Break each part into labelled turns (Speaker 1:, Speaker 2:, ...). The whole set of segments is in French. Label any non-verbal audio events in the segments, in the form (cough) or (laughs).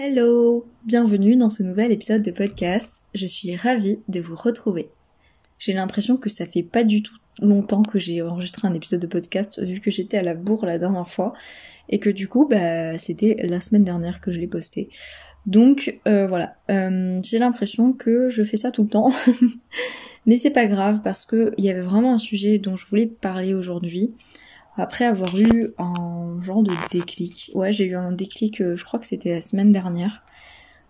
Speaker 1: Hello Bienvenue dans ce nouvel épisode de podcast. Je suis ravie de vous retrouver. J'ai l'impression que ça fait pas du tout longtemps que j'ai enregistré un épisode de podcast vu que j'étais à la bourre la dernière fois et que du coup bah c'était la semaine dernière que je l'ai posté. Donc euh, voilà, euh, j'ai l'impression que je fais ça tout le temps. (laughs) Mais c'est pas grave parce que il y avait vraiment un sujet dont je voulais parler aujourd'hui après avoir eu un genre de déclic. Ouais, j'ai eu un déclic, euh, je crois que c'était la semaine dernière.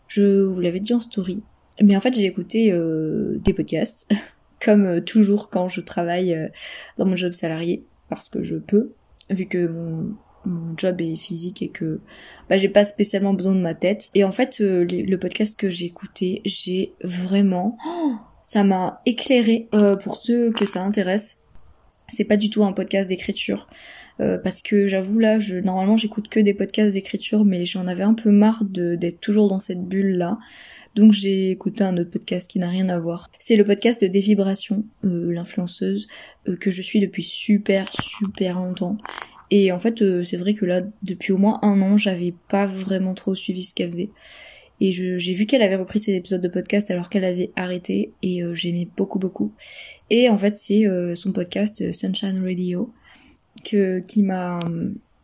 Speaker 1: Je vous l'avais dit en story. Mais en fait, j'ai écouté euh, des podcasts, (laughs) comme euh, toujours quand je travaille dans mon job salarié, parce que je peux, vu que mon, job est physique et que bah, j'ai pas spécialement besoin de ma tête. Et en fait, le podcast que j'ai écouté, j'ai vraiment... (gasps) ça m'a éclairé pour ceux que ça intéresse c'est pas du tout un podcast d'écriture euh, parce que j'avoue là, je normalement j'écoute que des podcasts d'écriture, mais j'en avais un peu marre d'être toujours dans cette bulle là. Donc j'ai écouté un autre podcast qui n'a rien à voir. C'est le podcast de Dévibration, euh, l'influenceuse euh, que je suis depuis super super longtemps. Et en fait, c'est vrai que là, depuis au moins un an, j'avais pas vraiment trop suivi ce qu'elle faisait. Et j'ai vu qu'elle avait repris ses épisodes de podcast alors qu'elle avait arrêté et euh, j'aimais beaucoup beaucoup. Et en fait c'est euh, son podcast euh, Sunshine Radio que qui m'a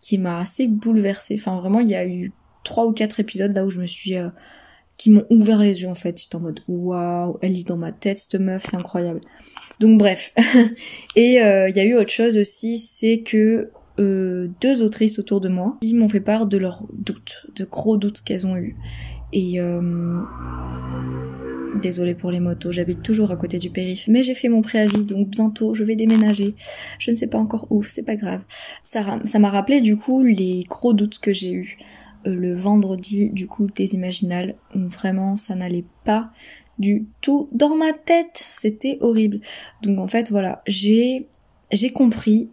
Speaker 1: qui m'a assez bouleversée. Enfin vraiment il y a eu trois ou quatre épisodes là où je me suis qui m'ont ouvert les yeux en fait. J'étais en mode waouh, elle lit dans ma tête cette meuf, c'est incroyable. Donc bref. (laughs) et il y a eu autre chose aussi, c'est que deux autrices autour de moi qui m'ont fait part de leurs doutes, de gros doutes qu'elles ont eu et euh... désolée pour les motos, j'habite toujours à côté du périph, mais j'ai fait mon préavis, donc bientôt je vais déménager. Je ne sais pas encore où, c'est pas grave. Ça m'a rappelé du coup les gros doutes que j'ai eu euh, le vendredi du coup des Imaginales, vraiment ça n'allait pas du tout dans ma tête, c'était horrible. Donc en fait voilà, j'ai j'ai compris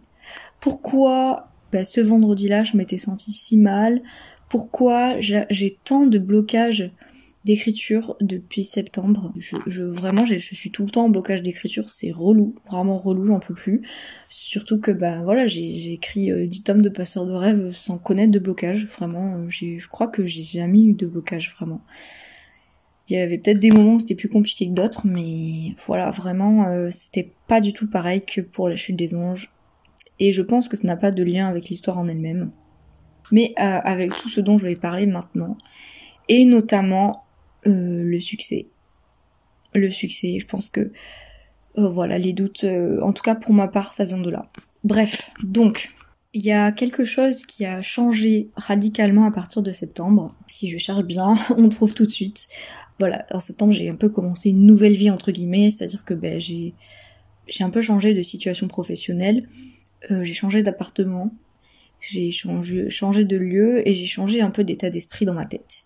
Speaker 1: pourquoi bah, ce vendredi-là je m'étais sentie si mal, pourquoi j'ai tant de blocages d'écriture depuis septembre. Je, vraiment, je suis tout le temps en blocage d'écriture, c'est relou, vraiment relou, j'en peux plus. Surtout que ben voilà, j'ai écrit 10 euh, tomes de passeurs de rêve sans connaître de blocage, vraiment. Je crois que j'ai jamais eu de blocage vraiment. Il y avait peut-être des moments où c'était plus compliqué que d'autres, mais voilà, vraiment, euh, c'était pas du tout pareil que pour la chute des anges. Et je pense que ça n'a pas de lien avec l'histoire en elle-même mais euh, avec tout ce dont je vais parler maintenant, et notamment euh, le succès. Le succès, je pense que euh, voilà, les doutes, en tout cas pour ma part, ça vient de là. Bref, donc, il y a quelque chose qui a changé radicalement à partir de septembre. Si je cherche bien, (laughs) on trouve tout de suite. Voilà, en septembre, j'ai un peu commencé une nouvelle vie entre guillemets, c'est-à-dire que ben, j'ai j'ai un peu changé de situation professionnelle, j'ai changé d'appartement, j'ai changé, changé de lieu et j'ai changé un peu d'état d'esprit dans ma tête.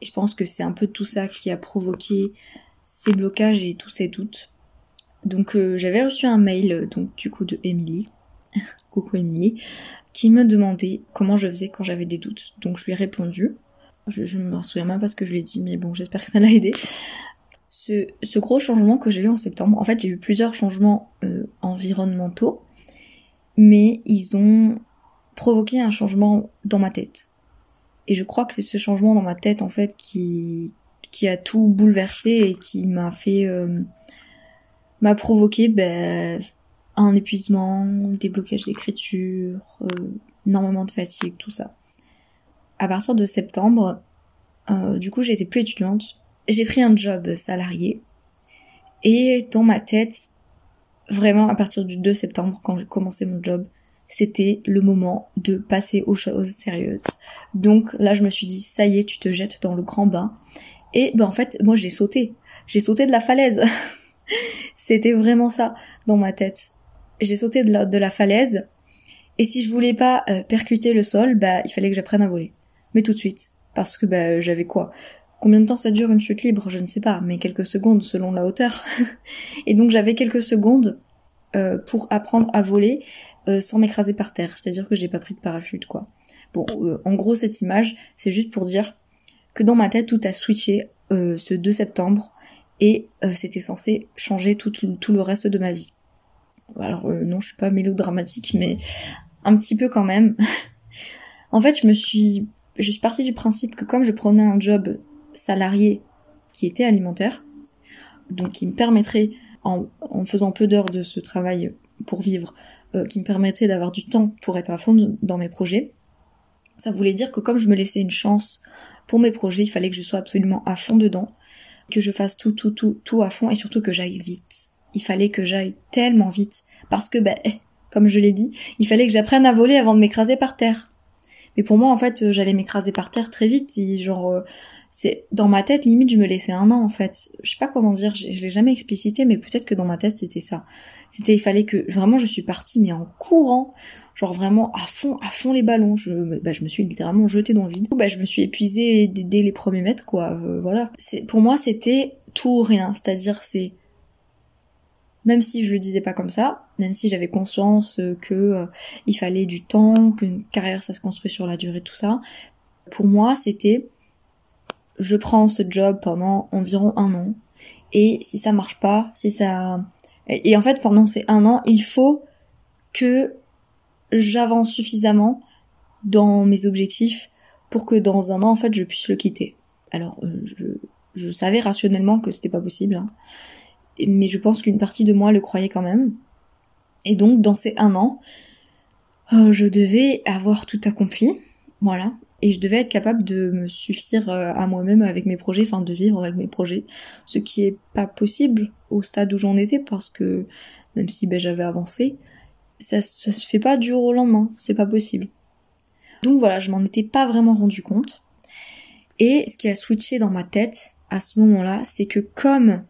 Speaker 1: Et je pense que c'est un peu tout ça qui a provoqué ces blocages et tous ces doutes. Donc euh, j'avais reçu un mail donc du coup de Emily, (laughs) coucou Emily, qui me demandait comment je faisais quand j'avais des doutes. Donc je lui ai répondu. Je, je me souviens même pas ce que je lui ai dit, mais bon j'espère que ça l'a aidé. Ce, ce, gros changement que j'ai eu en septembre, en fait j'ai eu plusieurs changements euh, environnementaux, mais ils ont provoquer un changement dans ma tête. Et je crois que c'est ce changement dans ma tête en fait qui qui a tout bouleversé et qui m'a fait euh, m'a provoqué ben, un épuisement, des blocages d'écriture, euh, énormément de fatigue, tout ça. À partir de septembre, euh, du coup j'étais plus étudiante j'ai pris un job salarié et dans ma tête, vraiment à partir du 2 septembre quand j'ai commencé mon job, c'était le moment de passer aux choses sérieuses. Donc là, je me suis dit, ça y est, tu te jettes dans le grand bain. Et ben en fait, moi j'ai sauté. J'ai sauté de la falaise. (laughs) c'était vraiment ça dans ma tête. J'ai sauté de la, de la falaise. Et si je voulais pas euh, percuter le sol, bah il fallait que j'apprenne à voler. Mais tout de suite. Parce que bah j'avais quoi? Combien de temps ça dure une chute libre? Je ne sais pas, mais quelques secondes selon la hauteur. (laughs) et donc j'avais quelques secondes euh, pour apprendre à voler euh, sans m'écraser par terre. C'est-à-dire que j'ai pas pris de parachute, quoi. Bon, euh, en gros, cette image, c'est juste pour dire que dans ma tête, tout a switché ce 2 septembre et c'était censé changer tout, tout, le reste de ma vie. Alors non, je suis pas mélodramatique, mais un petit peu quand même. (laughs) en fait, je me suis, je suis partie du principe que comme je prenais un job salarié qui était alimentaire, donc qui me permettrait, en, en faisant peu d'heures de ce travail pour vivre, euh, qui me permettait d'avoir du temps pour être à fond dans mes projets. Ça voulait dire que comme je me laissais une chance pour mes projets, il fallait que je sois absolument à fond dedans, que je fasse tout, tout, tout, tout à fond et surtout que j'aille vite. Il fallait que j'aille tellement vite parce que, ben, comme je l'ai dit, il fallait que j'apprenne à voler avant de m'écraser par terre. Mais pour moi, en fait, j'allais m'écraser par terre très vite. Et genre, euh, c'est dans ma tête limite je me laissais un an en fait. Je sais pas comment dire je, l'ai jamais explicité mais peut-être que dans ma tête c'était ça. C'était il fallait que vraiment je suis partie mais en courant. Genre vraiment à fond à fond les ballons. Je bah, je me suis littéralement jetée dans le vide. Bah je me suis épuisée dès, les premiers mètres quoi. Euh, voilà. C'est pour moi c'était tout ou rien. C'est-à-dire c'est même si je le disais pas comme ça, même si j'avais conscience que euh, il fallait du temps, qu'une carrière ça se construit sur la durée, tout ça, pour moi c'était je prends ce job pendant environ un an. Et si ça marche pas, si ça... Et en fait, pendant ces un an, il faut que j'avance suffisamment dans mes objectifs pour que dans un an, en fait, je puisse le quitter. Alors, euh, je, je savais rationnellement que c'était pas possible, hein. Mais je pense qu'une partie de moi le croyait quand même. Et donc, dans ces un an, euh, je devais avoir tout accompli, voilà, et je devais être capable de me suffire euh, à moi-même avec mes projets, enfin de vivre avec mes projets, ce qui est pas possible au stade où j'en étais parce que même si ben, j'avais avancé, ça, ça se fait pas du jour au lendemain, c'est pas possible. Donc voilà, je m'en étais pas vraiment rendu compte. Et ce qui a switché dans ma tête à ce moment-là, c'est que comme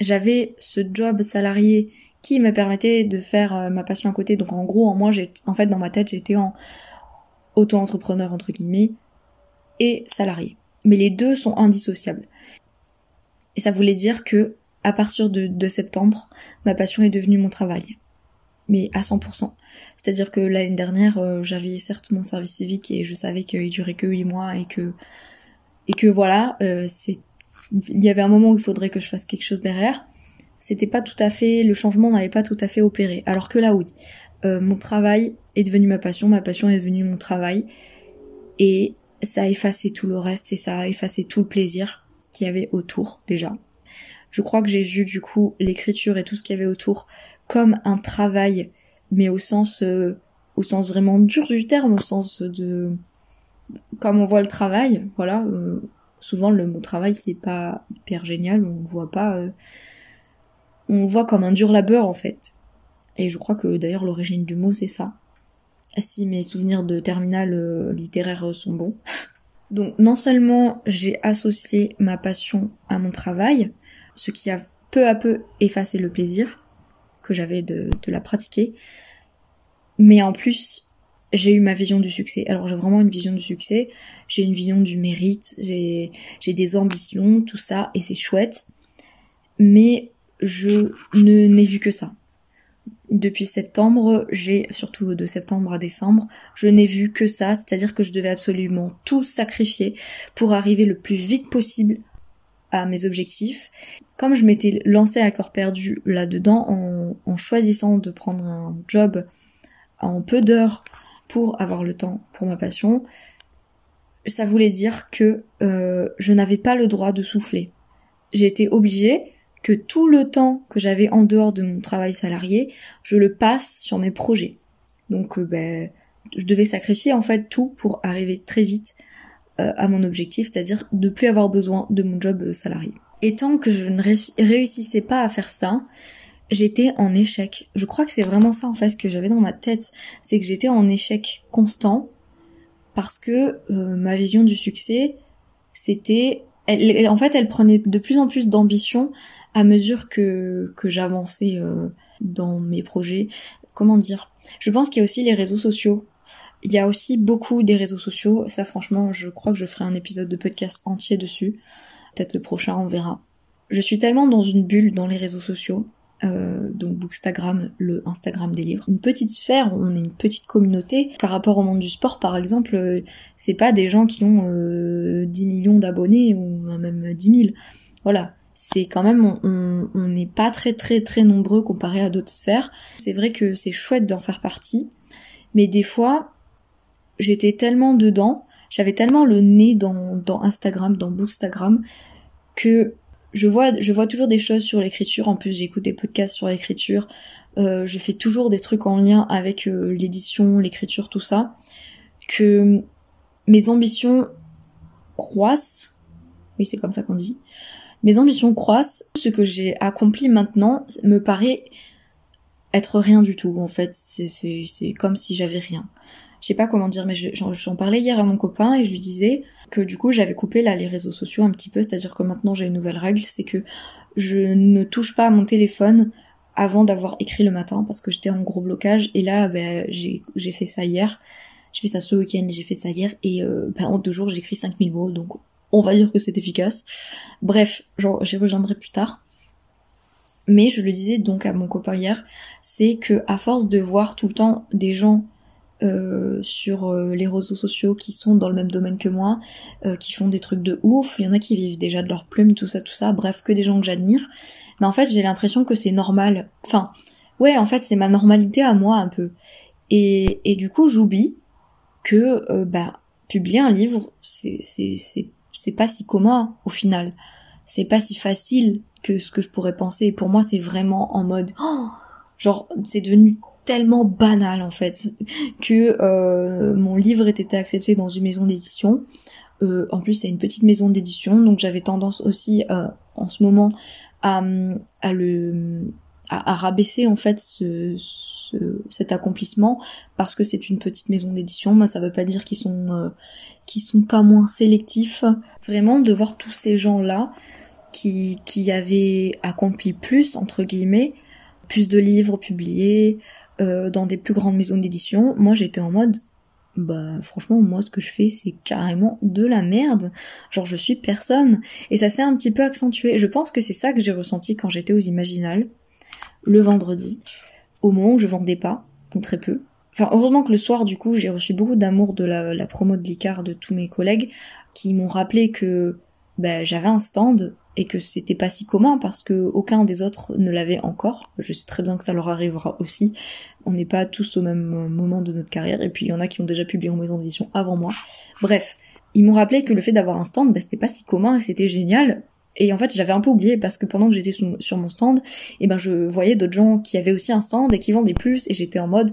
Speaker 1: j'avais ce job salarié qui me permettait de faire euh, ma passion à côté, donc en gros, en moi, j'ai, en fait, dans ma tête, j'étais en auto-entrepreneur entre guillemets, et salarié. Mais les deux sont indissociables. Et ça voulait dire que, à partir de, septembre, ma passion est devenue mon travail. Mais à 100%. C'est-à-dire que l'année dernière, euh, j'avais certes mon service civique et je savais qu'il durait que 8 mois et que, et que voilà, euh, c'est, il y avait un moment où il faudrait que je fasse quelque chose derrière. C'était pas tout à fait, le changement n'avait pas tout à fait opéré. Alors que là, oui. Euh, mon travail est devenu ma passion, ma passion est devenue mon travail, et ça a effacé tout le reste et ça a effacé tout le plaisir qu'il y avait autour déjà. Je crois que j'ai vu du coup l'écriture et tout ce qu'il y avait autour comme un travail, mais au sens euh, au sens vraiment dur du terme, au sens de comme on voit le travail, voilà. Euh, souvent le mot travail c'est pas hyper génial, on le voit pas. on le voit comme un dur labeur en fait. Et je crois que d'ailleurs l'origine du mot c'est ça. Si mes souvenirs de terminale euh, littéraire sont bons. (laughs) Donc non seulement j'ai associé ma passion à mon travail, ce qui a peu à peu effacé le plaisir que j'avais de la pratiquer, mais en plus j'ai eu ma vision du succès. Alors j'ai vraiment une vision du succès, j'ai une vision du mérite, j'ai des ambitions, tout ça, et c'est chouette. Mais je ne n'ai vu que ça depuis septembre, j'ai, surtout de septembre à décembre, je n'ai vu que ça, c'est-à-dire que je devais absolument tout sacrifier pour arriver le plus vite possible à mes objectifs. Comme je m'étais lancée à corps perdu là-dedans en, en choisissant de prendre un job en peu d'heures pour avoir le temps pour ma passion, ça voulait dire que euh, je n'avais pas le droit de souffler. J'ai été obligée que tout le temps que j'avais en dehors de mon travail salarié, je le passe sur mes projets. Donc euh, ben, je devais sacrifier en fait tout pour arriver très vite euh, à mon objectif, c'est-à-dire de plus avoir besoin de mon job salarié. Et tant que je ne réussissais pas à faire ça, j'étais en échec. Je crois que c'est vraiment ça en fait que j'avais dans ma tête, c'est que j'étais en échec constant parce que euh, ma vision du succès, c'était, en fait, elle prenait de plus en plus d'ambition à mesure que que j'avançais euh, dans mes projets. Comment dire? Je pense qu'il y a aussi les réseaux sociaux. Il y a aussi beaucoup des réseaux sociaux. Ça, franchement, je crois que je ferai un épisode de podcast entier dessus. Peut-être le prochain, on verra. Je suis tellement dans une bulle dans les réseaux sociaux euh, donc Bookstagram, le Instagram des livres. Une petite sphère, on est une petite communauté. Par rapport au monde du sport, par exemple, euh, c'est pas des gens qui ont euh, 10 millions d'abonnés ou même 10 000. Voilà. C'est quand même, on n'est pas très très très nombreux comparé à d'autres sphères. C'est vrai que c'est chouette d'en faire partie, mais des fois, j'étais tellement dedans, j'avais tellement le nez dans, dans Instagram, dans Bookstagram, que je vois, je vois toujours des choses sur l'écriture. En plus, j'écoute des podcasts sur l'écriture. Euh, je fais toujours des trucs en lien avec euh, l'édition, l'écriture, tout ça. Que mes ambitions croissent. Oui, c'est comme ça qu'on dit. Mes ambitions croissent. Ce que j'ai accompli maintenant me paraît être rien du tout. En fait, c'est comme si j'avais rien. Je sais pas comment dire, mais j'en parlais hier à mon copain et je lui disais, que du coup j'avais coupé là les réseaux sociaux un petit peu, c'est-à-dire que maintenant j'ai une nouvelle règle, c'est que je ne touche pas à mon téléphone avant d'avoir écrit le matin parce que j'étais en gros blocage. Et là ben, j'ai fait ça hier, j'ai fait ça ce week-end, j'ai fait ça hier. Et euh, ben, en deux jours j'ai écrit 5000 mots. Donc on va dire que c'est efficace. Bref, j'y reviendrai plus tard. Mais je le disais donc à mon copain hier, c'est que à force de voir tout le temps des gens euh, sur euh, les réseaux sociaux qui sont dans le même domaine que moi, euh, qui font des trucs de ouf, il y en a qui vivent déjà de leur plume, tout ça, tout ça, bref, que des gens que j'admire. Mais en fait, j'ai l'impression que c'est normal. Enfin, ouais, en fait, c'est ma normalité à moi un peu. Et, et du coup, j'oublie que, bah, publier un livre, c'est, c'est pas si commun au final. C'est pas si facile que ce que je pourrais penser. Et pour moi, c'est vraiment en mode, oh, genre, c'est devenu tellement banal en fait que euh, mon livre ait été accepté dans une maison d'édition. Euh, en plus, c'est une petite maison d'édition, donc j'avais tendance aussi euh, en ce moment à, à le à, rabaisser en fait ce, cet accomplissement parce que c'est une petite maison d'édition. Moi, ça veut pas dire qu'ils sont qu'ils sont pas moins sélectifs. Vraiment, de voir tous ces gens là qui qui avaient accompli plus entre guillemets, plus de livres publiés, euh, dans des plus grandes maisons d'édition, moi j'étais en mode bah franchement moi ce que je fais c'est carrément de la merde. Genre je suis personne et ça s'est un petit peu accentué. Je pense que c'est ça que j'ai ressenti quand j'étais aux Imaginales le vendredi au moment où je vendais pas, ou très peu. Enfin heureusement que le soir du coup j'ai reçu beaucoup d'amour de la, promo de l'ICAR de tous mes collègues qui m'ont rappelé que bah, j'avais un stand et que c'était pas si commun parce que aucun des autres ne l'avait encore. Je sais très bien que ça leur arrivera aussi. On n'est pas tous au même moment de notre carrière et puis il y en a qui ont déjà publié en maison d'édition avant moi. Bref, ils m'ont rappelé que le fait d'avoir un stand, bah, c'était pas si commun et c'était génial. Et en fait, j'avais un peu oublié parce que pendant que j'étais sur mon stand, et eh ben je voyais d'autres gens qui avaient aussi un stand et qui vendaient plus et j'étais en mode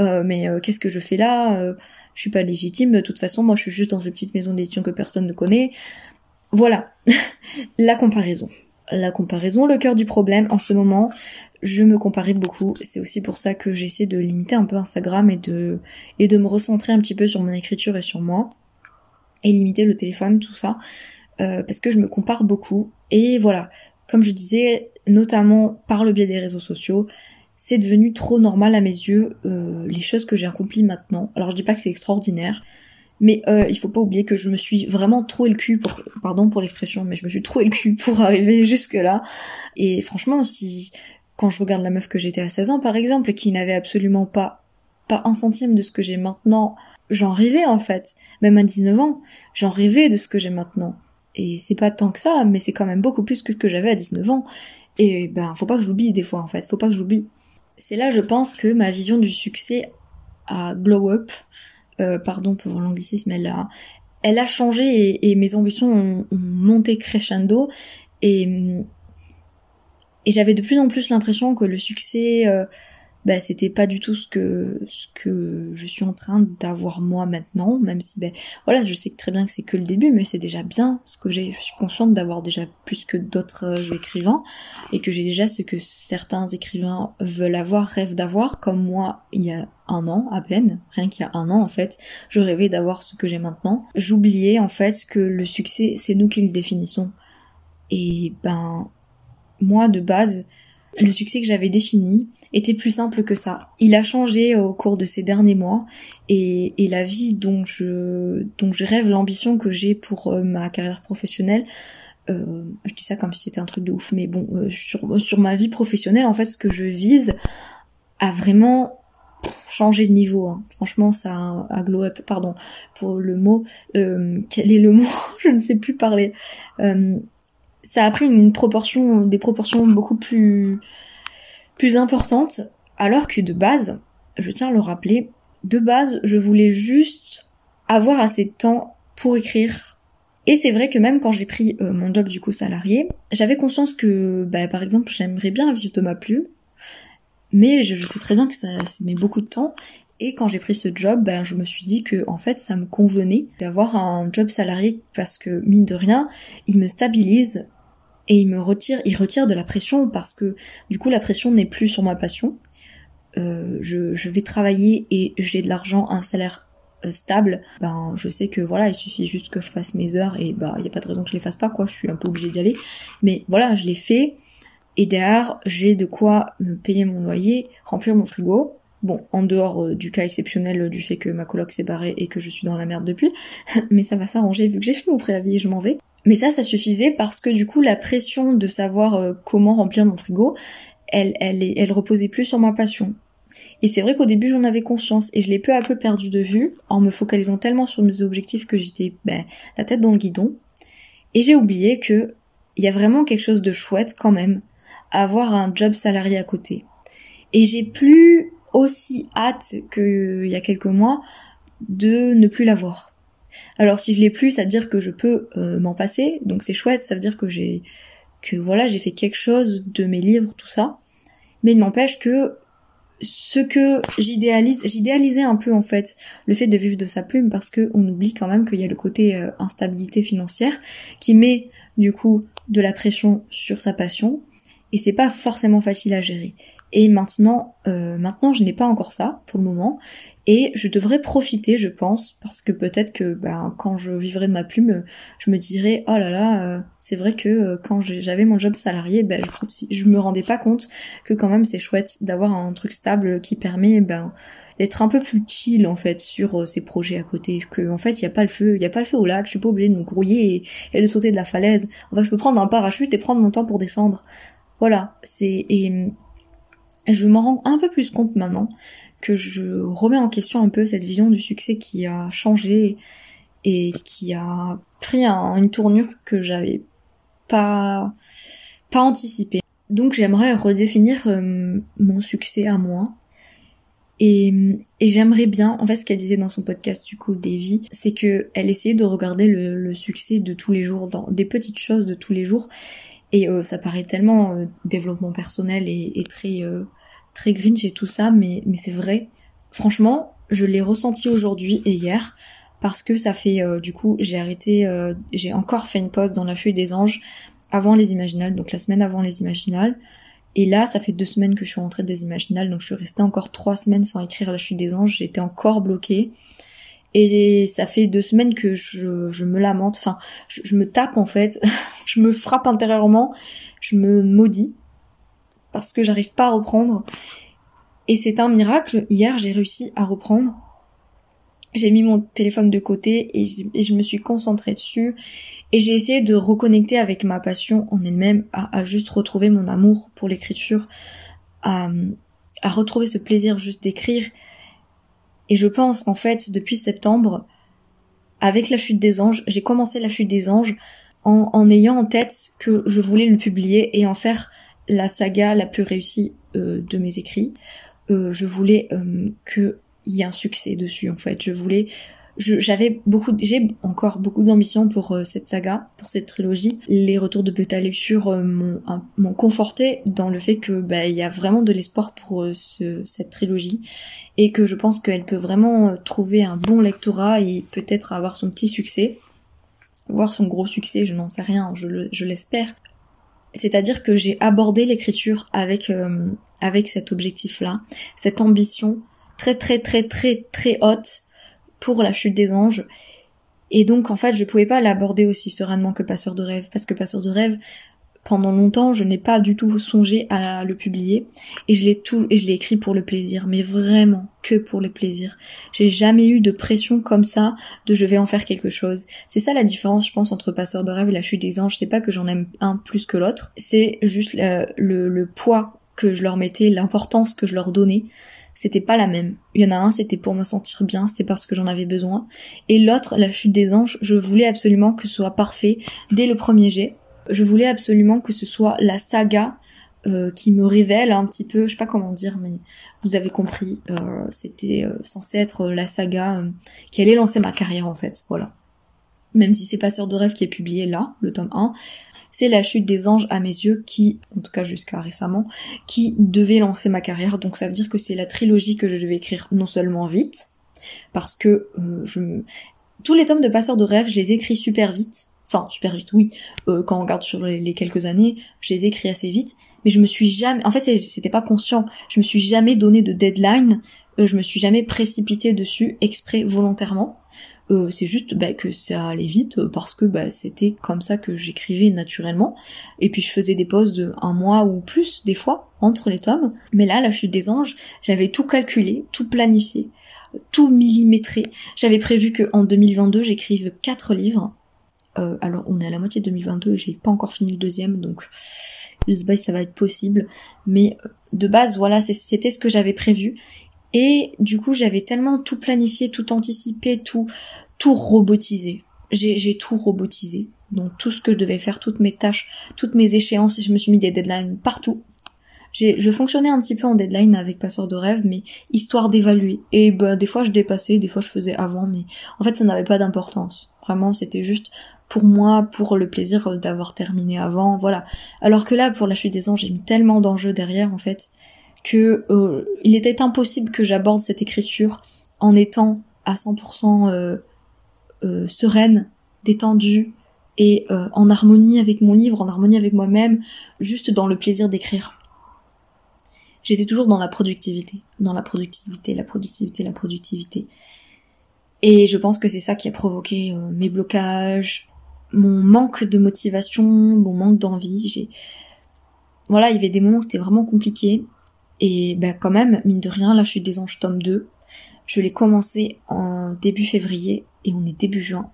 Speaker 1: euh, mais euh, qu'est-ce que je fais là? Euh, Je suis pas légitime. De toute façon, moi, je suis juste dans une petite maison d'édition que personne ne connaît. Voilà, (laughs) la comparaison. La comparaison, le cœur du problème en ce moment, je me comparais beaucoup. C'est aussi pour ça que j'essaie de limiter un peu Instagram et de, et de me recentrer un petit peu sur mon écriture et sur moi. Et limiter le téléphone, tout ça. Euh, parce que je me compare beaucoup. Et voilà, comme je disais, notamment par le biais des réseaux sociaux, c'est devenu trop normal à mes yeux euh, les choses que j'ai accomplies maintenant. Alors je dis pas que c'est extraordinaire, mais euh, il faut pas oublier que je me suis vraiment troué le cul pour, pardon pour l'expression, mais je me suis troué le cul pour arriver jusque là. Et franchement, si quand je regarde la meuf que j'étais à 16 ans par exemple, qui n'avait absolument pas pas un centime de ce que j'ai maintenant, j'en rêvais en fait. Même à 19 ans, j'en rêvais de ce que j'ai maintenant. Et c'est pas tant que ça, mais c'est quand même beaucoup plus que ce que j'avais à 19 ans. Et ben, faut pas que j'oublie des fois en fait, faut pas que j'oublie. C'est là, je pense, que ma vision du succès a glow up, euh, pardon pour l'anglicisme, elle a, elle a changé et, mes ambitions ont, monté crescendo. Et, j'avais de plus en plus l'impression que le succès euh, bah c'était pas du tout ce que ce que je suis en train d'avoir moi maintenant, même si ben voilà, je sais très bien que c'est que le début, mais c'est déjà bien ce que j'ai. Je suis consciente d'avoir déjà plus que d'autres euh, écrivains et que j'ai déjà ce que certains écrivains veulent avoir, rêvent d'avoir, comme moi il y a un an à peine, rien qu'il y a un an en fait, je rêvais d'avoir ce que j'ai maintenant. J'oubliais en fait que le succès c'est nous qui le définissons. Et ben moi de base le succès que j'avais défini était plus simple que ça. Il a changé au cours de ces derniers mois et, la vie dont je, dont je rêve, l'ambition que j'ai pour euh, ma carrière professionnelle, euh, je dis ça comme si c'était un truc de ouf, mais bon, euh, sur, sur ma vie professionnelle, en fait, ce que je vise a vraiment changé de niveau. Hein. Franchement, ça a glow up, pardon pour le mot. quel est le (laughs) mot? Je ne sais plus parler ça a pris une proportion, des proportions beaucoup plus, plus importantes, alors que de base, je tiens à le rappeler, de base, je voulais juste avoir assez de temps pour écrire. Et c'est vrai que même quand j'ai pris euh, mon job du coup salarié, j'avais conscience que, bah, par exemple, j'aimerais bien vivre de ma plume, mais je, sais très bien que ça, met beaucoup de temps. Et quand j'ai pris ce job, ben, je me suis dit que en fait ça me convenait d'avoir un job salarié parce que mine de rien, il me stabilise et il me retire, il retire de la pression parce que du coup la pression n'est plus sur ma passion. Euh, je, vais travailler et j'ai de l'argent, un salaire euh, stable. Ben je sais que voilà, il suffit juste que je fasse mes heures et bah il y a pas de raison que je les fasse pas quoi. Je suis un peu obligée d'y aller. Mais voilà, je l'ai fait et derrière j'ai de quoi me payer mon loyer, remplir mon frigo. Bon, en dehors euh, du cas exceptionnel du fait que ma coloc s'est barrée et que je suis dans la merde depuis, (laughs) mais ça va s'arranger vu que j'ai fait mon préavis et je m'en vais. Mais ça, ça suffisait parce que du coup, la pression de savoir euh, comment remplir mon frigo, elle, elle, elle reposait plus sur ma passion. Et c'est vrai qu'au début, j'en avais conscience et je l'ai peu à peu perdu de vue en me focalisant tellement sur mes objectifs que j'étais ben, la tête dans le guidon. Et j'ai oublié que il y a vraiment quelque chose de chouette quand même à avoir un job salarié à côté. Et j'ai plus aussi hâte qu'il y a quelques mois de ne plus l'avoir. Alors si je l'ai plus, ça veut dire que je peux euh, m'en passer, donc c'est chouette, ça veut dire que j'ai que voilà, j'ai fait quelque chose de mes livres, tout ça. Mais il n'empêche que ce que j'idéalise, j'idéalisais un peu en fait le fait de vivre de sa plume parce que on oublie quand même qu'il y a le côté euh, instabilité financière qui met du coup de la pression sur sa passion et c'est pas forcément facile à gérer. Et maintenant, euh, maintenant je n'ai pas encore ça pour le moment, et je devrais profiter, je pense, parce que peut-être que ben, quand je vivrai de ma plume, je me dirai oh là là, euh, c'est vrai que euh, quand j'avais mon job salarié, ben je, je me rendais pas compte que quand même c'est chouette d'avoir un truc stable qui permet ben d'être un peu plus chill en fait sur ces projets à côté. Que en fait il y a pas le feu il y a pas le feu au lac je suis pas obligée de me grouiller et, de sauter de la falaise. Enfin je peux prendre un parachute et prendre mon temps pour descendre voilà c'est je m'en rends un peu plus compte maintenant que je remets en question un peu cette vision du succès qui a changé et qui a pris une tournure que j'avais pas pas anticipée. Donc j'aimerais redéfinir euh, mon succès à moi. Et, j'aimerais bien, en fait, ce qu'elle disait dans son podcast du coup, Davy, c'est que elle essayait de regarder le, succès de tous les jours, dans des petites choses de tous les jours. Et euh, ça paraît tellement euh, développement personnel et très très grinch et tout ça, mais, mais c'est vrai. Franchement, je l'ai ressenti aujourd'hui et hier parce que ça fait euh, du coup j'ai arrêté euh, j'ai encore fait une pause dans la fuite des anges avant les imaginales donc la semaine avant les imaginales. Et là ça fait deux semaines que je suis rentrée des imaginales donc je suis restée encore trois semaines sans écrire la fuite des anges j'étais encore bloquée. Et ça fait deux semaines que je, me lamente enfin je me tape en fait (laughs) je me frappe intérieurement je me maudis parce que j'arrive pas à reprendre. Et c'est un miracle. Hier, j'ai réussi à reprendre. J'ai mis mon téléphone de côté et je, me suis concentrée dessus. Et j'ai essayé de reconnecter avec ma passion en elle-même, à, juste retrouver mon amour pour l'écriture, à, retrouver ce plaisir juste d'écrire. Et je pense qu'en fait, depuis septembre, avec la chute des anges, j'ai commencé la chute des anges en ayant en tête que je voulais le publier et en faire la saga la plus réussie euh, de mes écrits. Euh, je voulais euh, qu'il y ait un succès dessus en fait. Je voulais j'avais beaucoup, j'ai encore beaucoup d'ambition pour euh, cette saga, pour cette trilogie. Les retours de bêta lecture euh, m'ont conforté dans le fait que bah, il y a vraiment de l'espoir pour ce, cette trilogie et que je pense qu'elle peut vraiment trouver un bon lectorat et peut-être avoir son petit succès, voir son gros succès, je n'en sais rien, je l'espère. C'est-à-dire que j'ai abordé l'écriture avec avec cet objectif-là, cette ambition très très très très très haute pour la chute des anges. Et donc en fait je pouvais pas l'aborder aussi sereinement que Passeur de rêve, parce que Passeur de rêve, pendant longtemps je n'ai pas du tout songé à le publier, et je l'ai tout et je l'ai écrit pour le plaisir, mais vraiment que pour le plaisir. J'ai jamais eu de pression comme ça de je vais en faire quelque chose. C'est ça la différence je pense entre Passeur de rêve et la chute des anges, c'est pas que j'en aime un plus que l'autre, c'est juste le, le, le poids que je leur mettais, l'importance que je leur donnais c'était pas la même. Il y en a un, c'était pour me sentir bien, c'était parce que j'en avais besoin. Et l'autre, la chute des anges, je voulais absolument que ce soit parfait dès le premier jet. Je voulais absolument que ce soit la saga euh, qui me révèle un petit peu, je sais pas comment dire, mais vous avez compris, euh, c'était euh, censé être la saga qui allait lancer ma carrière en fait, voilà. Même si c'est Passeur de rêve qui est publié là, le tome 1, c'est la chute des anges à mes yeux qui, en tout cas jusqu'à récemment, qui devait lancer ma carrière. Donc ça veut dire que c'est la trilogie que je devais écrire non seulement vite, parce que je tous les tomes de Passeur de rêve, je les écris super vite. Enfin, super vite, oui. Euh, quand on regarde sur les, quelques années, je les écris assez vite. Mais je me suis jamais... En fait, c'était pas conscient. Je me suis jamais donné de deadline. Euh, je me suis jamais précipité dessus exprès volontairement. Euh, c'est juste bah, que ça allait vite euh, parce que bah, c'était comme ça que j'écrivais naturellement. Et puis je faisais des pauses de un mois ou plus des fois entre les tomes. Mais là, la chute des anges, j'avais tout calculé, tout planifié, tout millimétré. J'avais prévu que en 2022 j'écrive quatre livres. Euh, alors on est à la moitié de 2022 et j'ai pas encore fini le deuxième, donc je sais ça va être possible. Mais de base, voilà, c'était ce que j'avais prévu. Et du coup, j'avais tellement tout planifié, tout anticipé, tout, tout robotisé. J'ai tout robotisé. Donc tout ce que je devais faire, toutes mes tâches, toutes mes échéances, je me suis mis des deadlines partout. Je fonctionnais un petit peu en deadline avec Passeur de rêve, mais histoire d'évaluer. Et bah des fois je dépassais, des fois je faisais avant, mais en fait ça n'avait pas d'importance. Vraiment, c'était juste pour moi, pour le plaisir d'avoir terminé avant, voilà. Alors que là, pour la chute des anges, j'ai mis tellement d'enjeux derrière, en fait, que euh, il était impossible que j'aborde cette écriture en étant à 100% euh, euh, sereine, détendue et en harmonie avec mon livre, en harmonie avec moi-même, juste dans le plaisir d'écrire. J'étais toujours dans la productivité, dans la productivité, la productivité, la productivité. Et je pense que c'est ça qui a provoqué mes blocages, mon manque de motivation, mon manque d'envie. J'ai voilà, il y avait des moments où c'était vraiment compliqué et ben quand même, mine de rien, la chute des anges tome 2, je l'ai commencé en début février et on est début juin.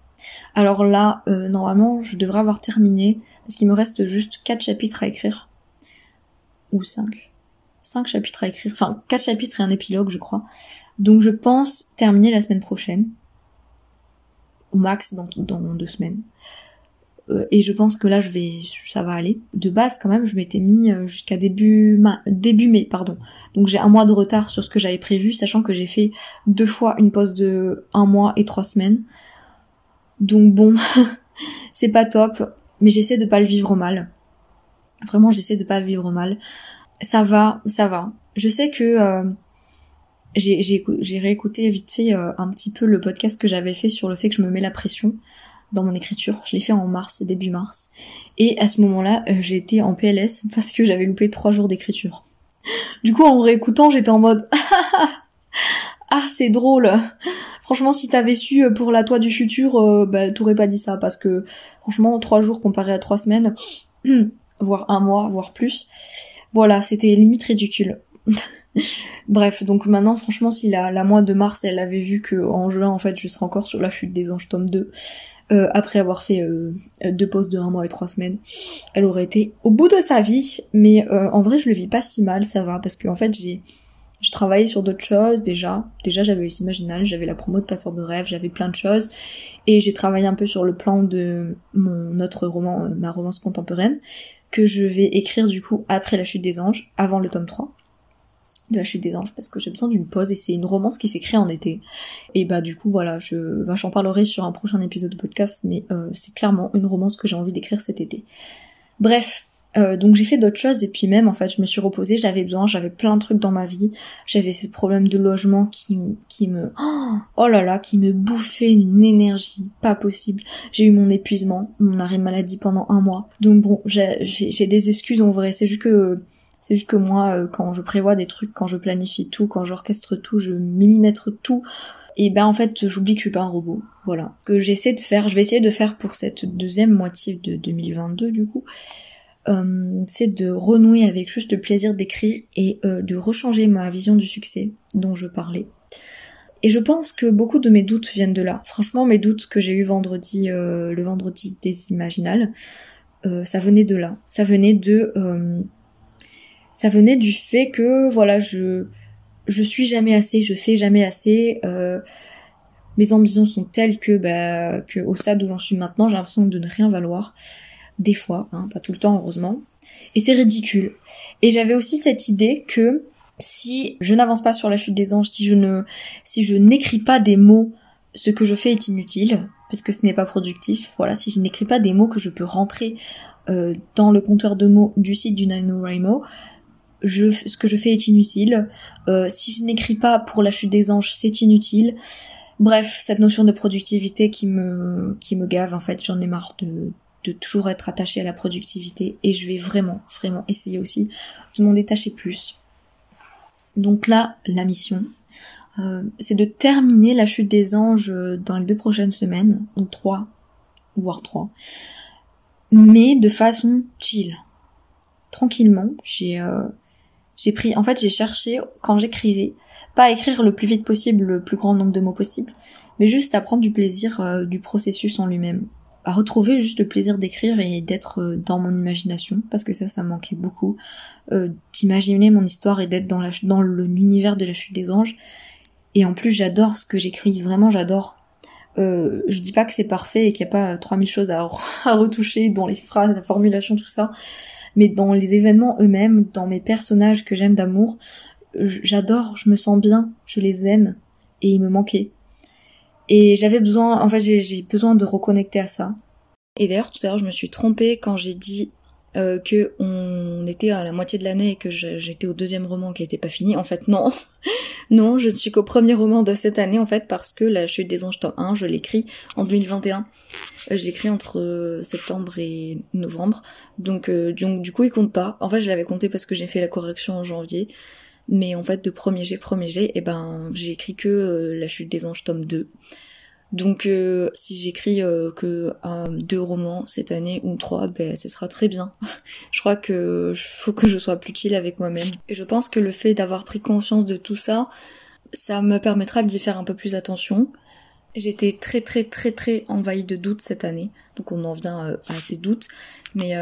Speaker 1: Alors là, euh, normalement, je devrais avoir terminé, parce qu'il me reste juste 4 chapitres à écrire. Ou 5. 5 chapitres à écrire. Enfin, 4 chapitres et un épilogue, je crois. Donc je pense terminer la semaine prochaine. Au max dans, dans deux semaines. Euh, et je pense que là je vais ça va aller. De base quand même je m'étais mis euh, jusqu'à début début mai pardon. Donc j'ai un mois de retard sur ce que j'avais prévu, sachant que j'ai fait deux fois une pause de un mois et trois semaines. Donc bon, (laughs) c'est pas top, mais j'essaie de pas le vivre mal. Vraiment j'essaie de pas vivre mal. Ça va, ça va. Je sais que euh, j'ai réécouté vite fait un petit peu le podcast que j'avais fait sur le fait que je me mets la pression dans mon écriture. Je l'ai fait en mars, début mars. Et à ce moment-là, euh, été en PLS (laughs) parce que j'avais loupé trois jours d'écriture. Du coup, en réécoutant, j'étais en mode (laughs) ah c'est drôle. Franchement, si t'avais su euh, pour la toi du futur, euh, bah t'aurais pas dit ça parce que franchement, trois jours comparé à trois semaines, (clears throat) voire un mois, voire plus, voilà, c'était limite ridicule. (laughs) Bref, donc maintenant, franchement, si la, la mois de mars, elle avait vu que en juin, en fait, je serais encore sur la chute des anges tome 2, euh, après avoir fait euh, deux pauses de un mois et trois semaines, elle aurait été au bout de sa vie. Mais euh, en vrai, je le vis pas si mal, ça va, parce qu'en en fait, j'ai j'ai travaillé sur d'autres choses déjà. Déjà, j'avais aussi Imaginal, j'avais la promo de Passeur de rêve, j'avais plein de choses. Et j'ai travaillé un peu sur le plan de mon autre roman, ma romance contemporaine, que je vais écrire du coup après la chute des anges, avant le tome 3. de la chute des anges parce que j'ai besoin d'une pause et c'est une romance qui s'écrit en été. Et bah du coup voilà, je bah, j'en parlerai sur un prochain épisode de podcast, mais euh, c'est clairement une romance que j'ai envie d'écrire cet été. Bref, euh, donc j'ai fait d'autres choses et puis même en fait je me suis reposée, j'avais besoin, j'avais plein de trucs dans ma vie, j'avais ces problèmes de logement qui, me oh là là qui me bouffaient une énergie pas possible. J'ai eu mon épuisement, mon arrêt maladie pendant un mois. Donc bon j'ai des excuses en vrai, c'est juste que c'est juste que moi euh, quand je prévois des trucs, quand je planifie tout, quand j'orchestre tout, je millimètre tout. Et ben en fait j'oublie que je suis pas un robot, voilà. Que j'essaie de faire, je vais essayer de faire pour cette deuxième moitié de 2022 du coup euh, c'est de renouer avec juste le plaisir d'écrire et euh, de rechanger ma vision du succès dont je parlais. Et je pense que beaucoup de mes doutes viennent de là. Franchement, mes doutes que j'ai eu vendredi, euh, le vendredi des Imaginales, ça venait de là. Ça venait de, ça venait du fait que voilà, je, je suis jamais assez, je fais jamais assez. mes ambitions sont telles que, bah, que au stade où j'en suis maintenant, j'ai l'impression de ne rien valoir des fois, hein, pas tout le temps heureusement, et c'est ridicule. Et j'avais aussi cette idée que si je n'avance pas sur la chute des anges, si je ne, si je n'écris pas des mots, ce que je fais est inutile, parce que ce n'est pas productif. Voilà, si je n'écris pas des mots que je peux rentrer euh, dans le compteur de mots du site du NaNoWriMo, je, ce que je fais est inutile. Euh, si je n'écris pas pour la chute des anges, c'est inutile. Bref, cette notion de productivité qui me, qui me gave, en fait, j'en ai marre de, de toujours être attaché à la productivité et je vais vraiment, vraiment essayer aussi de m'en détacher plus. Donc là, la mission, euh, c'est de terminer la chute des anges dans les deux prochaines semaines, ou trois, voire trois, mais de façon chill. Tranquillement, j'ai euh, j'ai pris, en fait, j'ai cherché quand j'écrivais, pas à écrire le plus vite possible, le plus grand nombre de mots possible, mais juste à prendre du plaisir euh, du processus en lui-même à retrouver juste le plaisir d'écrire et d'être euh, dans mon imagination parce que ça ça manquait beaucoup euh, d'imaginer mon histoire et d'être dans la dans l'univers de la chute des anges. Et en plus j'adore ce que j'écris vraiment j'adore. Euh, je dis pas que c'est parfait et qu'il n'y a pas 3000 choses à, (laughs) à retoucher dans les phrases la formulation tout ça. Mais dans les événements eux-mêmes dans mes personnages que j'aime d'amour j'adore je me sens bien je les aime et il me manquait et j'avais besoin, en fait, j'ai besoin de reconnecter à ça. Et d'ailleurs, tout à l'heure, je me suis trompée quand j'ai dit euh, que on était à la moitié de l'année et que j'étais au deuxième roman qui n'était pas fini. En fait, non. (laughs) non, je ne suis qu'au premier roman de cette année, en fait, parce que La Chute des Anges tome 1, je l'écris en 2021. Euh, je l'écris entre euh, septembre et novembre. Donc, euh, donc, du coup, il compte pas. En fait, je l'avais compté parce que j'ai fait la correction en janvier. Mais en fait, de premier jet, premier et eh ben, j'ai écrit que euh, La chute des anges tome 2. Donc euh, si j'écris euh, que deux romans cette année ou trois, ben ce sera très bien. (laughs) je crois que faut que je sois plus utile avec moi-même. Et je pense que le fait d'avoir pris conscience de tout ça, ça me permettra d'y faire un peu plus attention. J'étais très très très très envahie de doutes cette année, donc on en vient à ces doutes. Mais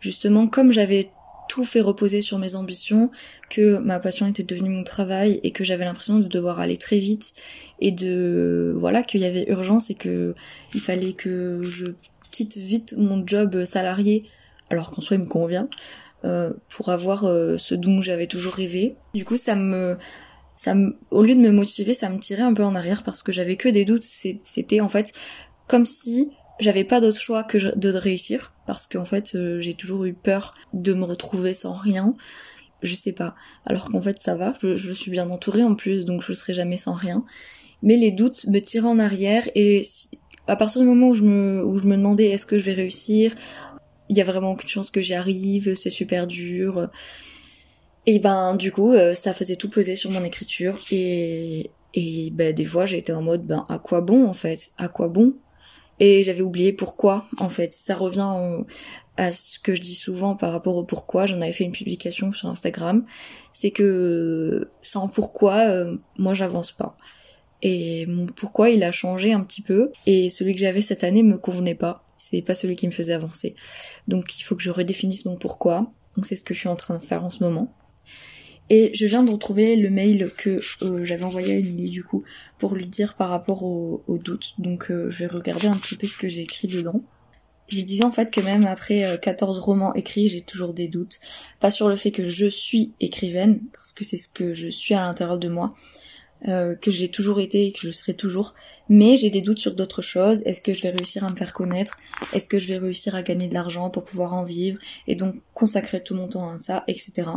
Speaker 1: justement, comme j'avais tout fait reposer sur mes ambitions, que ma passion était devenue mon travail et que j'avais l'impression de devoir aller très vite et de voilà qu'il y avait urgence et que il fallait que je quitte vite mon job salarié alors qu'en soi il me convient euh, pour avoir euh, ce dont j'avais toujours rêvé. Du coup ça me ça me, au lieu de me motiver, ça me tirait un peu en arrière parce que j'avais que des doutes. C'était en fait comme si j'avais pas d'autre choix que de réussir parce qu'en fait euh, j'ai toujours eu peur de me retrouver sans rien. Je sais pas. Alors qu'en fait ça va, je, suis bien entourée en plus donc je serai jamais sans rien. Mais les doutes me tiraient en arrière et à partir du moment où je me où je me demandais est-ce que je vais réussir, il y a vraiment aucune chance que j'y arrive, c'est super dur. Et ben du coup euh, ça faisait tout peser sur mon écriture et et ben des fois j'étais en mode ben à quoi bon en fait? À quoi bon? Et j'avais oublié pourquoi, en fait. Ça revient à ce que je dis souvent par rapport au pourquoi. J'en avais fait une publication sur Instagram. C'est que sans pourquoi, euh, moi j'avance pas. Et mon pourquoi, il a changé un petit peu. Et celui que j'avais cette année me convenait pas. C'est pas celui qui me faisait avancer. Donc il faut que je redéfinisse mon pourquoi. Donc c'est ce que je suis en train de faire en ce moment. Et je viens de retrouver le mail que euh, j'avais envoyé à Emily du coup pour lui dire par rapport aux au doutes. Donc euh, je vais regarder un petit peu ce que j'ai écrit dedans. Je lui disais en fait que même après 14 romans écrits, j'ai toujours des doutes. Pas sur le fait que je suis écrivaine, parce que c'est ce que je suis à l'intérieur de moi, euh, que je l'ai toujours été et que je serai toujours. Mais j'ai des doutes sur d'autres choses. Est-ce que je vais réussir à me faire connaître? Est-ce que je vais réussir à gagner de l'argent pour pouvoir en vivre et donc consacrer tout mon temps à ça, etc.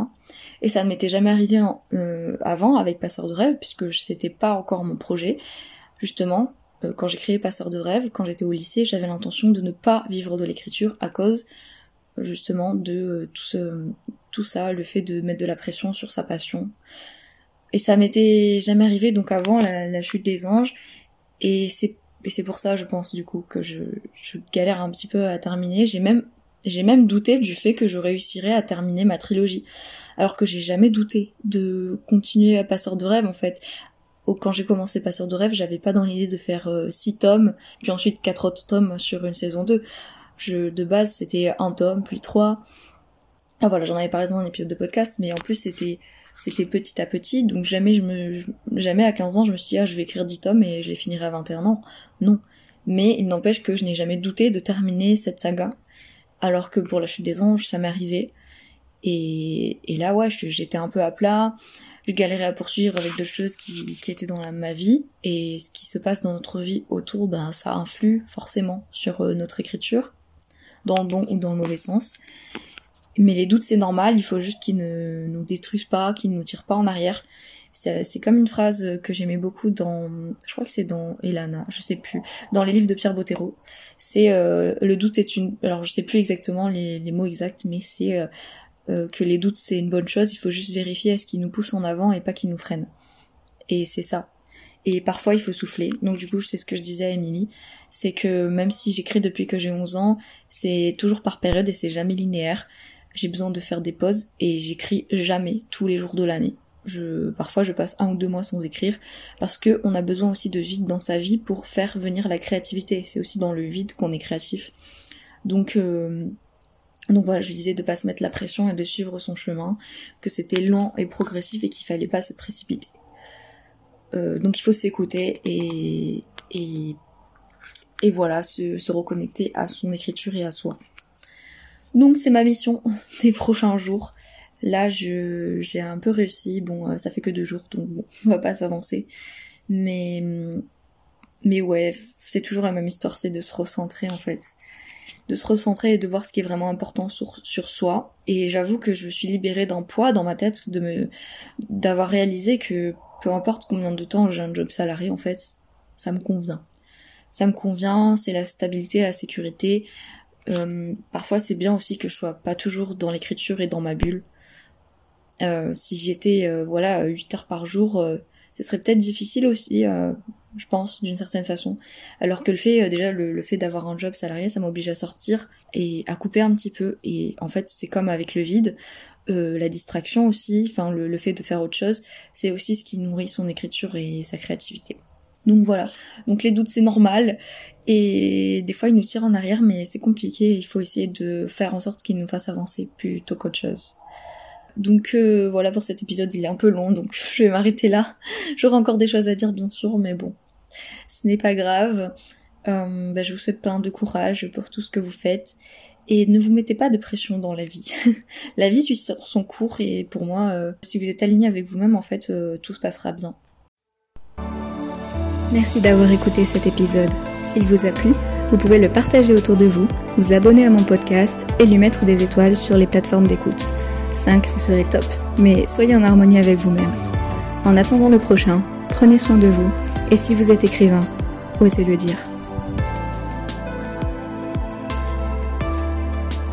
Speaker 1: Et ça ne m'était jamais arrivé euh, avant avec Passeur de rêve puisque c'était pas encore mon projet. Justement, euh, quand j'ai créé Passeur de rêve, quand j'étais au lycée, j'avais l'intention de ne pas vivre de l'écriture à cause justement de tout, ce, tout ça, le fait de mettre de la pression sur sa passion, et ça m'était jamais arrivé donc avant la, chute des anges. Et c'est c'est pour ça, je pense, du coup, que je, je galère un petit peu à terminer. J'ai même j'ai même douté du fait que je réussirais à terminer ma trilogie. Alors que j'ai jamais douté de continuer à Passeur de rêve, en fait. Quand j'ai commencé Passeur de rêve, j'avais pas dans l'idée de faire euh, six tomes, puis ensuite quatre autres tomes sur une saison 2. Je, de base, c'était un tome, puis trois. Ah voilà, j'en avais parlé dans un épisode de podcast, mais en plus c'était c'était petit à petit, donc jamais je me, jamais à 15 ans je me suis dit, ah, je vais écrire 10 tomes et je les finirai à 21 ans. Non. Mais il n'empêche que je n'ai jamais douté de terminer cette saga, alors que pour la chute des anges, ça m'est arrivé. Et, et là, ouais, j'étais un peu à plat, je galérais à poursuivre avec des choses qui, qui étaient dans ma vie, et ce qui se passe dans notre vie autour, ben, ça influe forcément sur euh, notre écriture, dans le bon ou dans le mauvais sens. Mais les doutes, c'est normal, il faut juste qu'ils ne nous détruisent pas, qu'ils ne nous tirent pas en arrière. C'est comme une phrase que j'aimais beaucoup dans, je crois que c'est dans Elana, je sais plus, dans les livres de Pierre Bottero. C'est euh, le doute est une, alors je sais plus exactement les, mots exacts, mais c'est euh, euh, que les doutes c'est une bonne chose. Il faut juste vérifier est-ce qu'ils nous poussent en avant et pas qu'ils nous freinent. Et c'est ça. Et parfois il faut souffler. Donc du coup, c'est ce que je disais à Émilie, c'est que même si j'écris depuis que j'ai 11 ans, c'est toujours par période et c'est jamais linéaire j'ai besoin de faire des pauses et j'écris jamais tous les jours de l'année. Je, parfois je passe un ou deux mois sans écrire parce que on a besoin aussi de vide dans sa vie pour faire venir la créativité. C'est aussi dans le vide qu'on est créatif. Donc euh, donc voilà, je disais de pas se mettre la pression et de suivre son chemin, que c'était lent et progressif et qu'il fallait pas se précipiter. Euh, donc il faut s'écouter et, et, voilà, se, se reconnecter à son écriture et à soi. Donc c'est ma mission (laughs) des prochains jours. Là, je j'ai un peu réussi. Bon, euh, ça fait que deux jours, donc bon, (laughs) on va pas s'avancer. Mais mais ouais, c'est toujours la même histoire, c'est de se recentrer en fait, de se recentrer et de voir ce qui est vraiment important sur sur soi. Et j'avoue que je suis libérée d'un poids dans ma tête de me d'avoir réalisé que peu importe combien de temps j'ai un job salarié en fait, ça me convient. Ça me convient, c'est la stabilité, la sécurité. Euh, parfois c'est bien aussi que je sois pas toujours dans l'écriture et dans ma bulle. Euh, si j'étais euh, voilà 8 heures par jour, ce serait peut-être difficile aussi, je pense, d'une certaine façon. Alors que le fait déjà le, fait d'avoir un job salarié, ça m'oblige à sortir et à couper un petit peu. Et en fait c'est comme avec le vide. la distraction aussi, enfin le fait de faire autre chose, c'est aussi ce qui nourrit son écriture et sa créativité. Donc voilà. Donc les doutes c'est normal et des fois ils nous tirent en arrière mais c'est compliqué, il faut essayer de faire en sorte qu'ils nous fassent avancer plutôt qu'autre chose. Donc euh, voilà pour cet épisode, il est un peu long donc (laughs) je vais m'arrêter là. J'aurai encore des choses à dire bien sûr mais bon, ce n'est pas grave. Euh, bah, je vous souhaite plein de courage pour tout ce que vous faites et ne vous mettez pas de pression dans la vie. (laughs) la vie suit son cours et pour moi, euh, si vous êtes aligné avec vous-même, en fait, tout se passera bien.
Speaker 2: Merci d'avoir écouté cet épisode. S'il vous a plu, vous pouvez le partager autour de vous, vous abonner à mon podcast et lui mettre des étoiles sur les plateformes d'écoute. 5, ce serait top, mais soyez en harmonie avec vous-même. En attendant le prochain, prenez soin de vous, et si vous êtes écrivain, osez le dire.